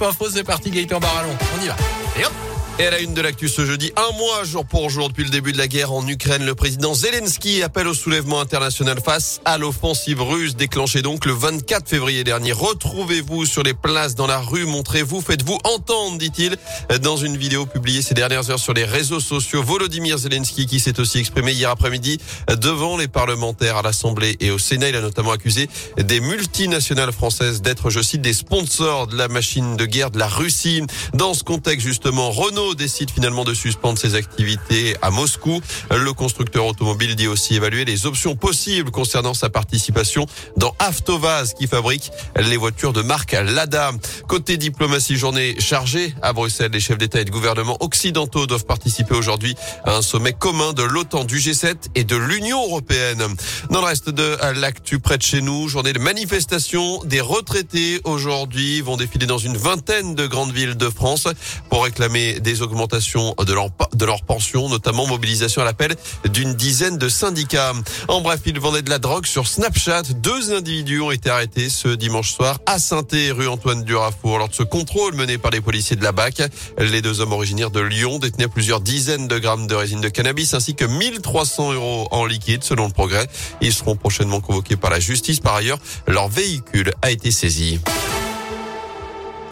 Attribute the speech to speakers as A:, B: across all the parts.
A: Info, c'est parti, Gaëtan Barallon. On y va. Et hop
B: et à la une de l'actu ce jeudi, un mois jour pour jour depuis le début de la guerre en Ukraine, le président Zelensky appelle au soulèvement international face à l'offensive russe déclenchée donc le 24 février dernier. Retrouvez-vous sur les places dans la rue, montrez-vous, faites-vous entendre, dit-il, dans une vidéo publiée ces dernières heures sur les réseaux sociaux. Volodymyr Zelensky qui s'est aussi exprimé hier après-midi devant les parlementaires à l'Assemblée et au Sénat. Il a notamment accusé des multinationales françaises d'être, je cite, des sponsors de la machine de guerre de la Russie. Dans ce contexte, justement, Renault décide finalement de suspendre ses activités à Moscou. Le constructeur automobile dit aussi évaluer les options possibles concernant sa participation dans Avtovaz qui fabrique les voitures de marque Lada. Côté diplomatie, journée chargée à Bruxelles. Les chefs d'État et de gouvernement occidentaux doivent participer aujourd'hui à un sommet commun de l'OTAN, du G7 et de l'Union européenne. Dans le reste de l'actu près de chez nous, journée de manifestation des retraités aujourd'hui vont défiler dans une vingtaine de grandes villes de France pour réclamer des augmentations de leur, de pension, notamment mobilisation à l'appel d'une dizaine de syndicats. En bref, ils vendaient de la drogue sur Snapchat. Deux individus ont été arrêtés ce dimanche soir à saint rue Antoine Durafour. Lors de ce contrôle mené par les policiers de la BAC, les deux hommes originaires de Lyon détenaient plusieurs dizaines de grammes de résine de cannabis ainsi que 1300 euros en liquide selon le progrès. Ils seront prochainement convoqués par la justice. Par ailleurs, leur véhicule a été saisi.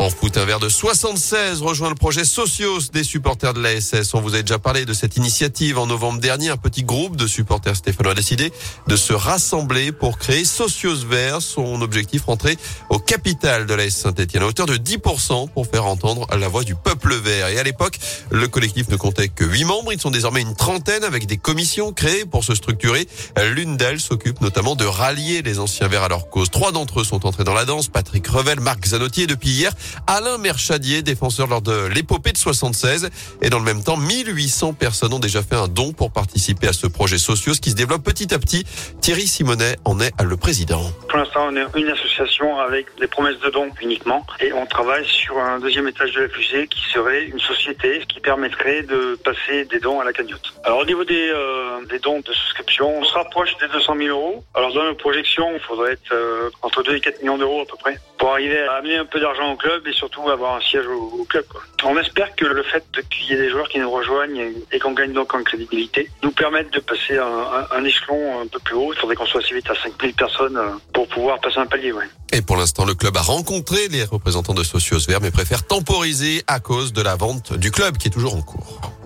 B: En foot, un verre de 76 rejoint le projet Socios des supporters de l'ASS. On vous a déjà parlé de cette initiative en novembre dernier. Un petit groupe de supporters stéphanois a décidé de se rassembler pour créer Socios Vert. Son objectif, rentrer au capital de l'AS Saint-Etienne à hauteur de 10% pour faire entendre la voix du peuple vert. Et à l'époque, le collectif ne comptait que 8 membres. Ils sont désormais une trentaine avec des commissions créées pour se structurer. L'une d'elles s'occupe notamment de rallier les anciens verts à leur cause. Trois d'entre eux sont entrés dans la danse. Patrick Revel, Marc Zanotti et depuis hier, Alain Merchadier, défenseur lors de l'épopée de 76. Et dans le même temps, 1800 personnes ont déjà fait un don pour participer à ce projet social qui se développe petit à petit. Thierry Simonet en est le président.
C: Pour l'instant, on est une association avec des promesses de dons uniquement. Et on travaille sur un deuxième étage de la fusée qui serait une société qui permettrait de passer des dons à la cagnotte. Alors au niveau des, euh, des dons de souscription, on se rapproche des 200 000 euros. Alors dans nos projections, il faudrait être euh, entre 2 et 4 millions d'euros à peu près pour arriver à amener un peu d'argent au club et surtout avoir un siège au, club. On espère que le fait qu'il y ait des joueurs qui nous rejoignent et, qu'on gagne donc en crédibilité nous permette de passer un, échelon un peu plus haut. Il faudrait qu'on soit assez vite à 5000 personnes euh, pour pouvoir passer un palier.
B: Et pour l'instant, le club a rencontré les représentants de Socios Verts mais préfère temporiser à cause de la vente du club qui est toujours en cours.